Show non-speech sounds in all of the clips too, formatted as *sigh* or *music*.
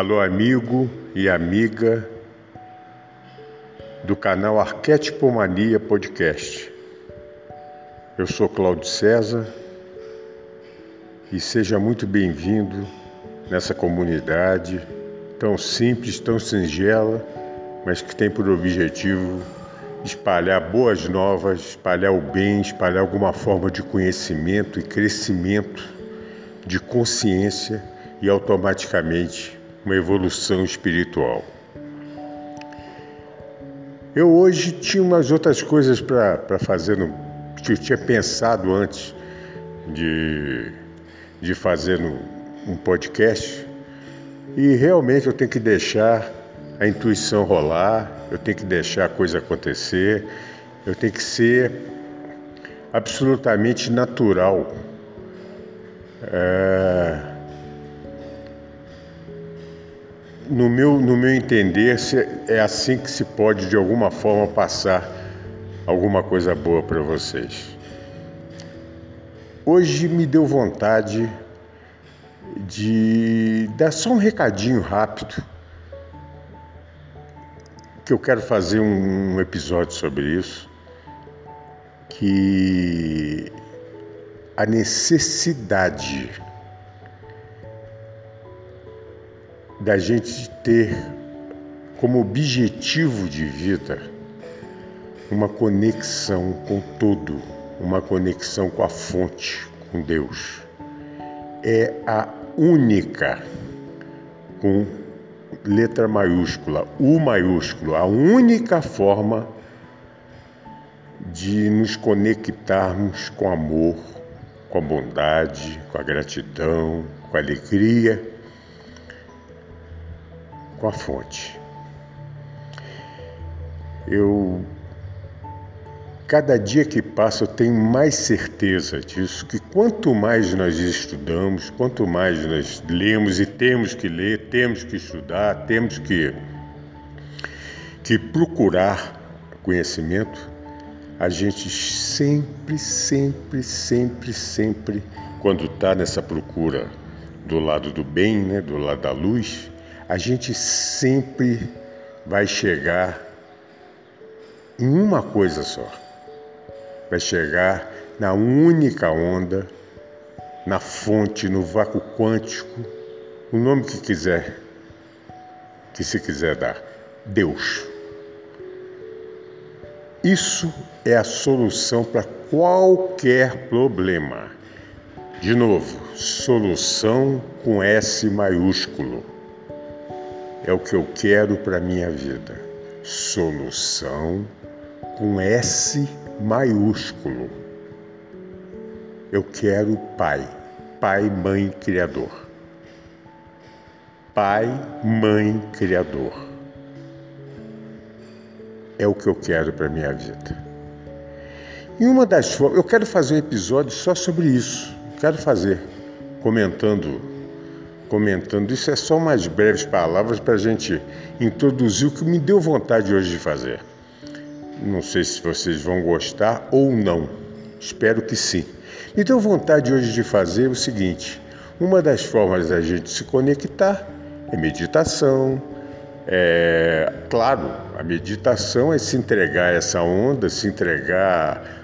Alô, amigo e amiga do canal Arquétipo Mania Podcast. Eu sou Cláudio César e seja muito bem-vindo nessa comunidade tão simples, tão singela, mas que tem por objetivo espalhar boas novas, espalhar o bem, espalhar alguma forma de conhecimento e crescimento de consciência e automaticamente uma evolução espiritual. Eu hoje tinha umas outras coisas para fazer, no, eu tinha pensado antes de, de fazer no, um podcast, e realmente eu tenho que deixar a intuição rolar, eu tenho que deixar a coisa acontecer, eu tenho que ser absolutamente natural. É no meu, no meu entender, é assim que se pode de alguma forma passar alguma coisa boa para vocês. Hoje me deu vontade de dar só um recadinho rápido, que eu quero fazer um episódio sobre isso, que a necessidade da gente ter como objetivo de vida uma conexão com todo, uma conexão com a fonte, com Deus. É a única, com letra maiúscula, U maiúsculo, a única forma de nos conectarmos com amor, com a bondade, com a gratidão, com a alegria com a fonte. Eu cada dia que passa eu tenho mais certeza disso, que quanto mais nós estudamos, quanto mais nós lemos e temos que ler, temos que estudar, temos que, que procurar conhecimento, a gente sempre, sempre, sempre, sempre, quando está nessa procura do lado do bem, né, do lado da luz, a gente sempre vai chegar em uma coisa só. Vai chegar na única onda, na fonte, no vácuo quântico, o nome que quiser, que se quiser dar, Deus. Isso é a solução para qualquer problema. De novo, solução com S maiúsculo é o que eu quero para a minha vida. Solução com S maiúsculo. Eu quero Pai, Pai, Mãe, Criador. Pai, Mãe, Criador. É o que eu quero para a minha vida. E uma das formas, eu quero fazer um episódio só sobre isso. Quero fazer, comentando comentando. Isso é só umas breves palavras para a gente introduzir o que me deu vontade hoje de fazer. Não sei se vocês vão gostar ou não. Espero que sim. Me deu vontade hoje de fazer o seguinte: uma das formas da gente se conectar é meditação. É, claro, a meditação é se entregar a essa onda, se entregar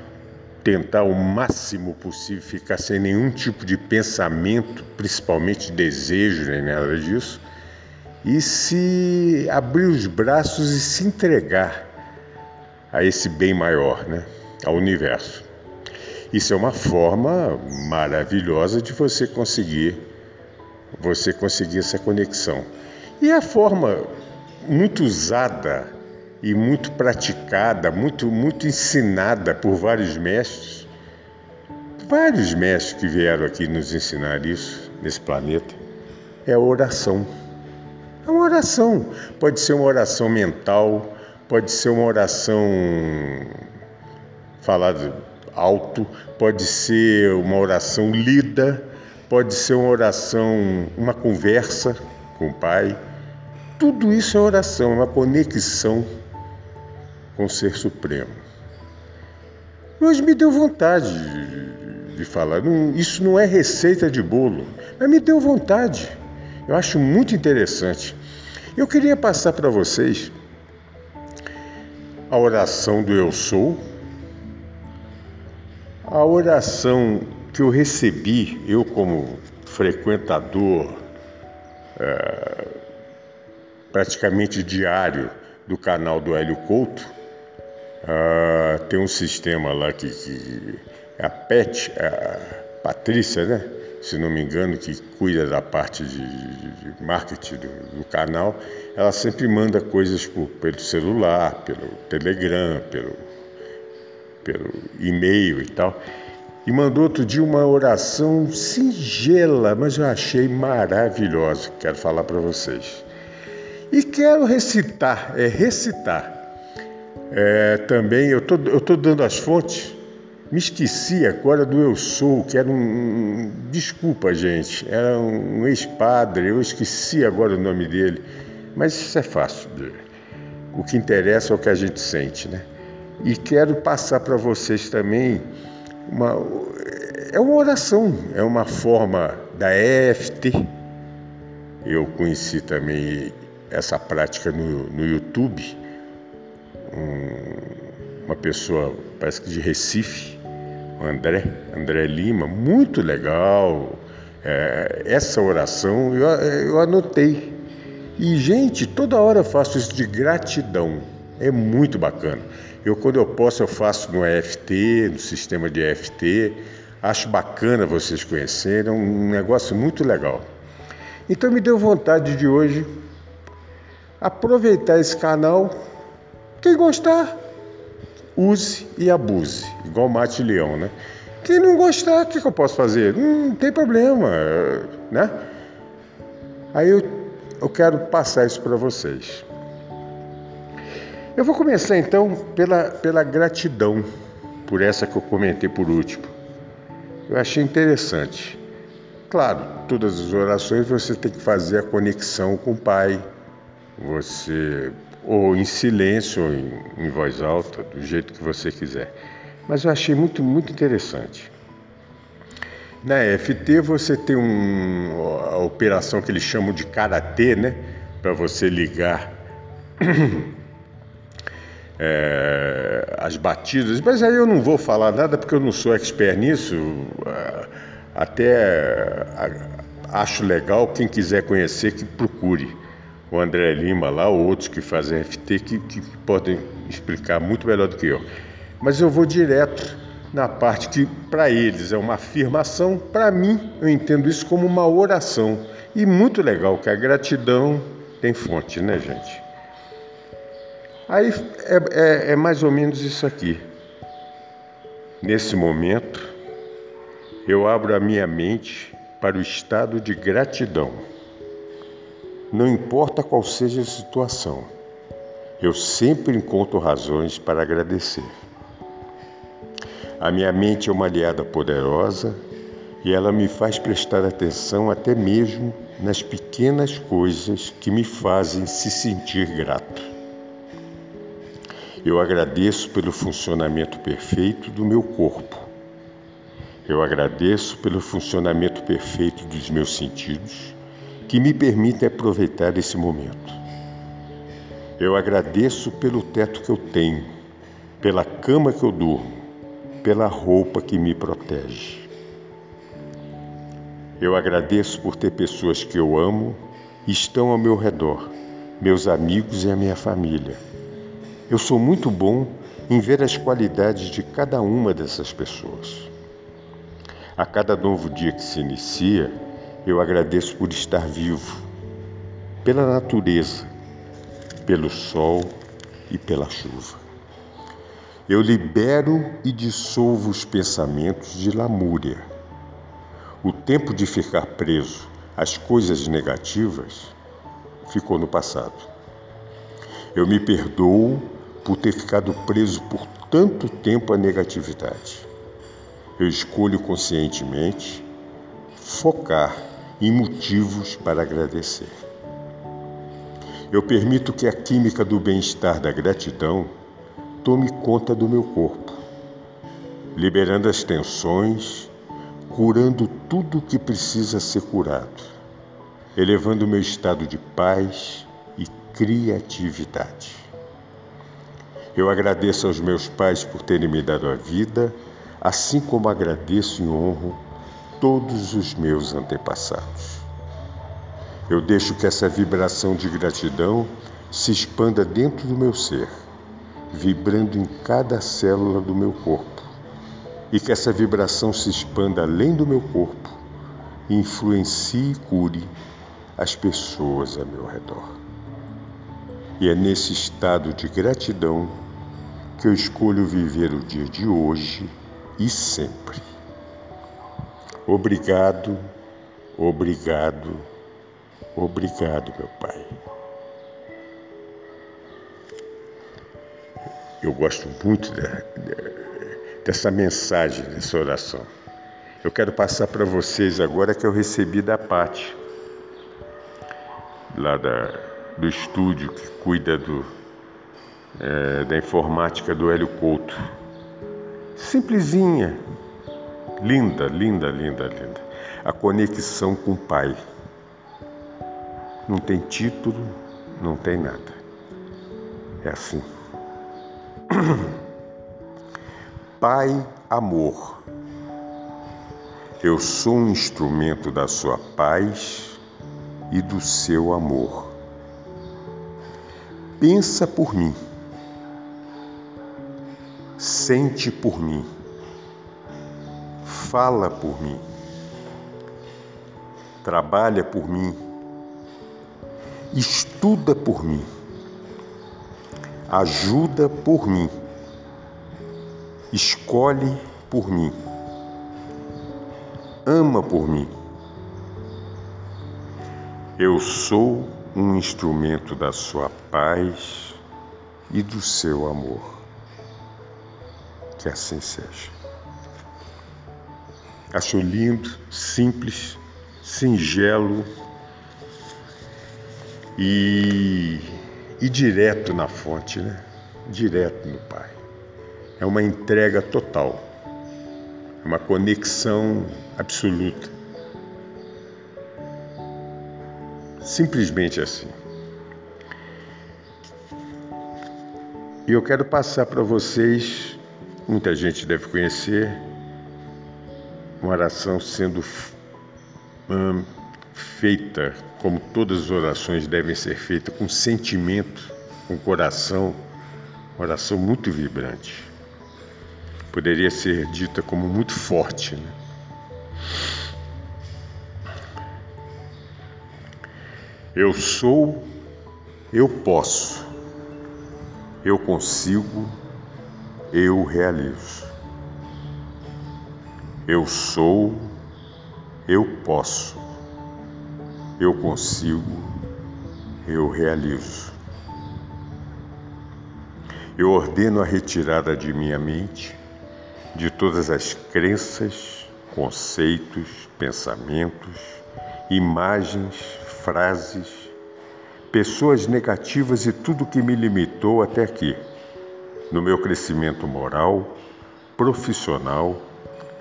tentar o máximo possível ficar sem nenhum tipo de pensamento, principalmente desejo, nem nada disso, e se abrir os braços e se entregar a esse bem maior, né? ao universo. Isso é uma forma maravilhosa de você conseguir você conseguir essa conexão. E a forma muito usada e muito praticada, muito, muito ensinada por vários mestres, vários mestres que vieram aqui nos ensinar isso nesse planeta, é a oração. É uma oração. Pode ser uma oração mental, pode ser uma oração falada alto, pode ser uma oração lida, pode ser uma oração, uma conversa com o Pai. Tudo isso é oração, é uma conexão com o Ser Supremo. Hoje me deu vontade de, falar. Isso não é receita de bolo, mas me deu vontade. Eu acho muito interessante. Eu queria passar para vocês a oração do Eu Sou, a oração que eu recebi, eu como frequentador é, praticamente diário do canal do Hélio Couto, é, tem um sistema lá que, que a PET, a Patrícia, né? se não me engano, que cuida da parte de, de, de marketing do, do, canal, ela sempre manda coisas por, pelo celular, pelo Telegram, pelo pelo e-mail e tal. E mandou outro dia uma oração singela, mas eu achei maravilhosa. Quero falar para vocês. E quero recitar, é recitar. É, também eu tô, eu tô dando as fontes. Me esqueci agora do Eu Sou, que era um. Desculpa, gente. Era um ex-padre, eu esqueci agora o nome dele. Mas isso é fácil. O que interessa é o que a gente sente, né? E quero passar para vocês também uma é uma oração, é uma forma da EFT. Eu conheci também essa prática no, no YouTube. Um, uma pessoa, parece que de Recife, o André, André Lima, muito legal. É, essa oração eu, eu anotei. E, gente, toda hora eu faço isso de gratidão. É muito bacana. Eu, quando eu posso, eu faço no EFT, no sistema de EFT. Acho bacana vocês conhecerem, é um negócio muito legal. Então me deu vontade de hoje aproveitar esse canal. Quem gostar, use e abuse, igual Mate Leão, né? Quem não gostar, o que, que eu posso fazer? Não tem problema, né? Aí eu, eu quero passar isso para vocês. Eu vou começar então pela, pela gratidão por essa que eu comentei por último. Eu achei interessante. Claro, todas as orações você tem que fazer a conexão com o Pai, você ou em silêncio ou em, em voz alta, do jeito que você quiser. Mas eu achei muito, muito interessante. Na FT você tem um, a operação que eles chamam de karatê, né? Para você ligar *coughs* é, as batidas, mas aí eu não vou falar nada porque eu não sou expert nisso. Até acho legal quem quiser conhecer que procure o André Lima lá ou outros que fazem FT que, que podem explicar muito melhor do que eu. Mas eu vou direto na parte que para eles é uma afirmação, para mim eu entendo isso como uma oração. E muito legal que a gratidão tem fonte, né, gente? Aí é, é, é mais ou menos isso aqui. Nesse momento, eu abro a minha mente para o estado de gratidão. Não importa qual seja a situação, eu sempre encontro razões para agradecer. A minha mente é uma aliada poderosa e ela me faz prestar atenção até mesmo nas pequenas coisas que me fazem se sentir grato. Eu agradeço pelo funcionamento perfeito do meu corpo. Eu agradeço pelo funcionamento perfeito dos meus sentidos, que me permitem aproveitar esse momento. Eu agradeço pelo teto que eu tenho, pela cama que eu durmo, pela roupa que me protege. Eu agradeço por ter pessoas que eu amo e estão ao meu redor, meus amigos e a minha família eu sou muito bom em ver as qualidades de cada uma dessas pessoas. A cada novo dia que se inicia, eu agradeço por estar vivo, pela natureza, pelo sol e pela chuva. Eu libero e dissolvo os pensamentos de lamúria. O tempo de ficar preso às coisas negativas ficou no passado. Eu me perdoo por ter ficado preso por tanto tempo à negatividade. Eu escolho conscientemente focar em motivos para agradecer. Eu permito que a química do bem-estar da gratidão tome conta do meu corpo, liberando as tensões, curando tudo o que precisa ser curado, elevando meu estado de paz e criatividade. Eu agradeço aos meus pais por terem me dado a vida, assim como agradeço e honro todos os meus antepassados. Eu deixo que essa vibração de gratidão se expanda dentro do meu ser, vibrando em cada célula do meu corpo, e que essa vibração se expanda além do meu corpo e influencie e cure as pessoas a meu redor. E é nesse estado de gratidão que eu escolho viver o dia de hoje e sempre. Obrigado, obrigado, obrigado, meu Pai. Eu gosto muito de, de, dessa mensagem, dessa oração. Eu quero passar para vocês agora que eu recebi da Pati, lá da, do estúdio que cuida do, é, da informática do Hélio Couto. Simplesinha, Linda, linda, linda, linda. A conexão com o Pai. Não tem título, não tem nada. É assim. *clears throat* Pai, amor. Eu sou um instrumento da sua paz e do seu amor. Pensa por mim. Sente por mim fala por mim, trabalha por mim, estuda por mim, ajuda por mim, escolhe por mim, ama por mim. Eu sou um instrumento da sua paz e do seu amor. Que assim seja. Acho lindo, simples, singelo e, e direto na fonte, né? Direto no Pai. É uma entrega total, é uma conexão absoluta. Simplesmente assim. E eu quero passar para vocês, muita gente deve conhecer, uma oração sendo hum, feita, como todas as orações devem ser feitas, com sentimento, com coração, uma oração muito vibrante. Poderia ser dita como muito forte. Né? Eu sou, eu posso, eu consigo, eu realizo. Eu sou, eu posso, eu consigo, eu realizo. Eu ordeno a retirada de minha mente de todas as crenças, conceitos, pensamentos, imagens, frases, pessoas negativas e tudo que me limitou até aqui, no meu crescimento moral, profissional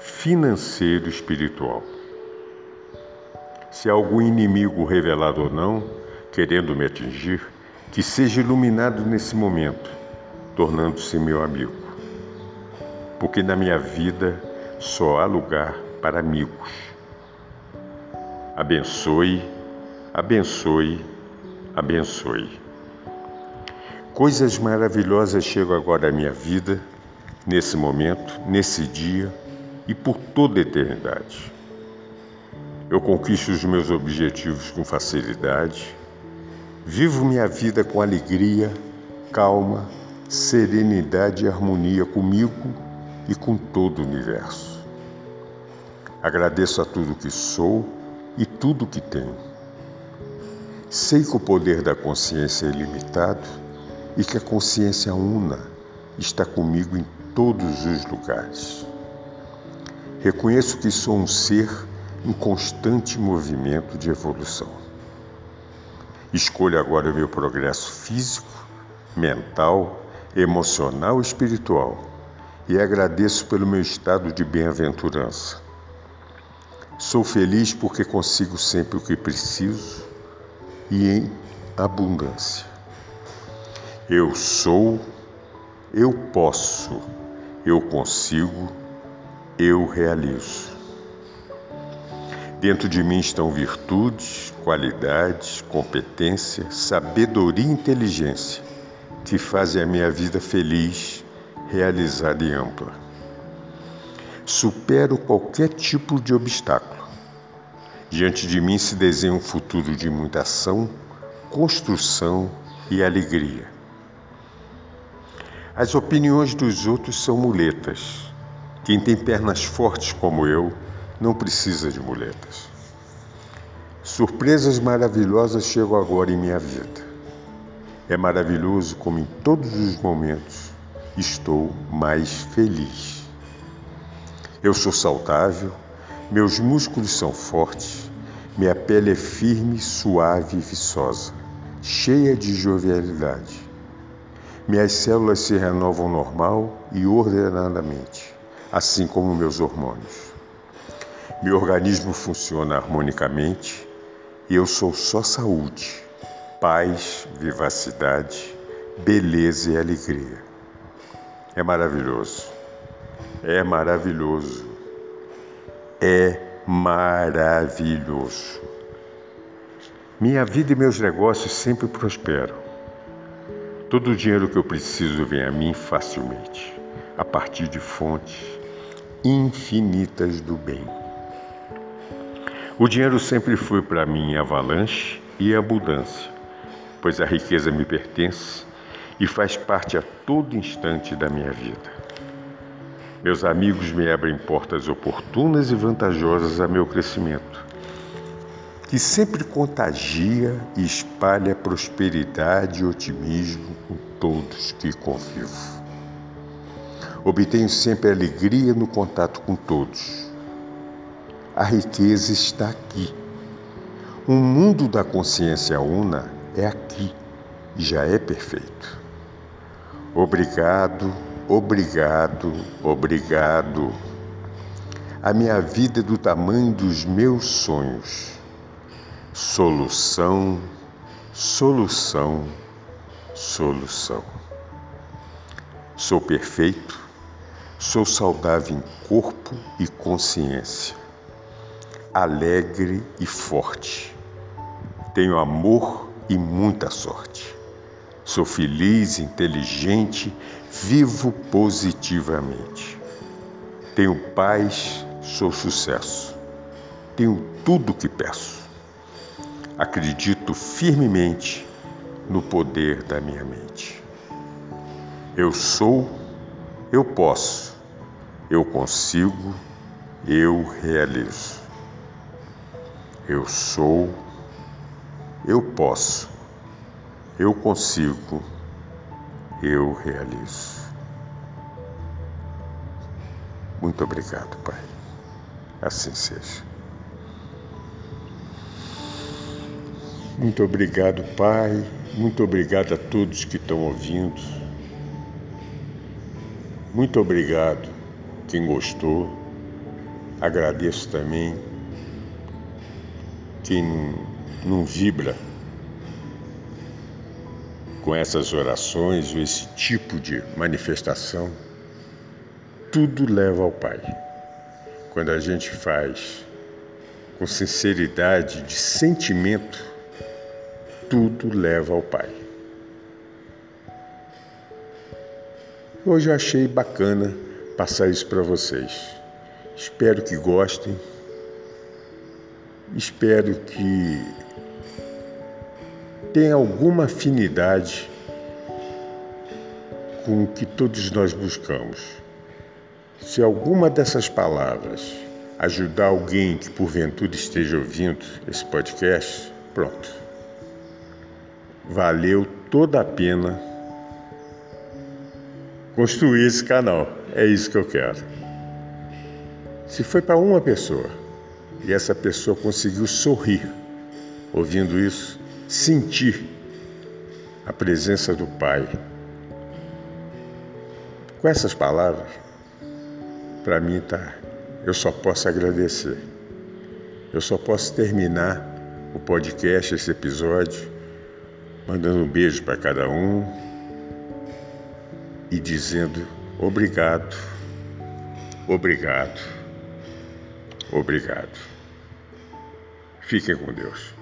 financeiro espiritual. Se há algum inimigo revelado ou não, querendo me atingir, que seja iluminado nesse momento, tornando-se meu amigo. Porque na minha vida só há lugar para amigos. Abençoe, abençoe, abençoe. Coisas maravilhosas chegam agora à minha vida, nesse momento, nesse dia e por toda a eternidade. Eu conquisto os meus objetivos com facilidade, vivo minha vida com alegria, calma, serenidade e harmonia comigo e com todo o universo. Agradeço a tudo que sou e tudo que tenho. Sei que o poder da consciência é ilimitado e que a consciência una está comigo em todos os lugares. Reconheço que sou um ser em constante movimento de evolução. Escolho agora o meu progresso físico, mental, emocional e espiritual e agradeço pelo meu estado de bem-aventurança. Sou feliz porque consigo sempre o que preciso e em abundância. Eu sou, eu posso, eu consigo, eu realizo. Dentro de mim estão virtudes, qualidades, competência, sabedoria e inteligência que fazem a minha vida feliz, realizada e ampla. Supero qualquer tipo de obstáculo. Diante de mim se desenha um futuro de muita ação, construção e alegria. As opiniões dos outros são muletas. Quem tem pernas fortes como eu não precisa de muletas. Surpresas maravilhosas chegam agora em minha vida. É maravilhoso como em todos os momentos estou mais feliz. Eu sou saudável, meus músculos são fortes, minha pele é firme, suave e viçosa, cheia de jovialidade. Minhas células se renovam normal e ordenadamente, assim como meus hormônios. Meu organismo funciona harmonicamente e eu sou só saúde, paz, vivacidade, beleza e alegria. É maravilhoso. É maravilhoso. É maravilhoso. Minha vida e meus negócios sempre prosperam. Todo o dinheiro que eu preciso vem a mim facilmente, a partir de fontes infinitas do bem. O dinheiro sempre foi para mim avalanche e abundância, pois a riqueza me pertence e faz parte a todo instante da minha vida. Meus amigos me abrem portas oportunas e vantajosas a meu crescimento, que sempre contagia e espalha prosperidade e otimismo com todos que convivo. Obtenho sempre alegria no contato com todos a riqueza está aqui. O mundo da consciência una é aqui e já é perfeito. Obrigado, obrigado, obrigado. A minha vida é do tamanho dos meus sonhos. Solução, solução, solução. Sou perfeito, sou saudável em corpo e consciência alegre e forte. Tenho amor e muita sorte. Sou feliz, inteligente, vivo positivamente. Tenho paz, sou sucesso. Tenho tudo o que peço. Acredito firmemente no poder da minha mente. Eu sou, eu posso, eu consigo, eu realizo. Eu sou, eu posso, eu consigo, eu realizo. Muito obrigado, Pai. Assim seja. Muito obrigado, Pai. Muito obrigado a todos que estão ouvindo. Muito obrigado quem gostou. Agradeço também quem não vibra com essas orações ou esse tipo de manifestação, tudo leva ao Pai. Quando a gente faz com sinceridade de sentimento, tudo leva ao Pai. Hoje eu achei bacana passar isso para vocês. Espero que gostem. Espero que tenha alguma afinidade com o que todos nós buscamos. Se alguma dessas palavras ajudar alguém que porventura esteja ouvindo esse podcast, pronto. valeu toda a pena construir esse canal. É isso que eu quero. Se foi para uma pessoa e essa pessoa conseguiu sorrir ouvindo isso, sentir a presença do Pai. Com essas palavras, para mim tá, eu só posso agradecer. Eu só posso terminar o podcast, esse episódio, mandando um beijo para cada um e dizendo obrigado, obrigado, obrigado. Fiquem com Deus.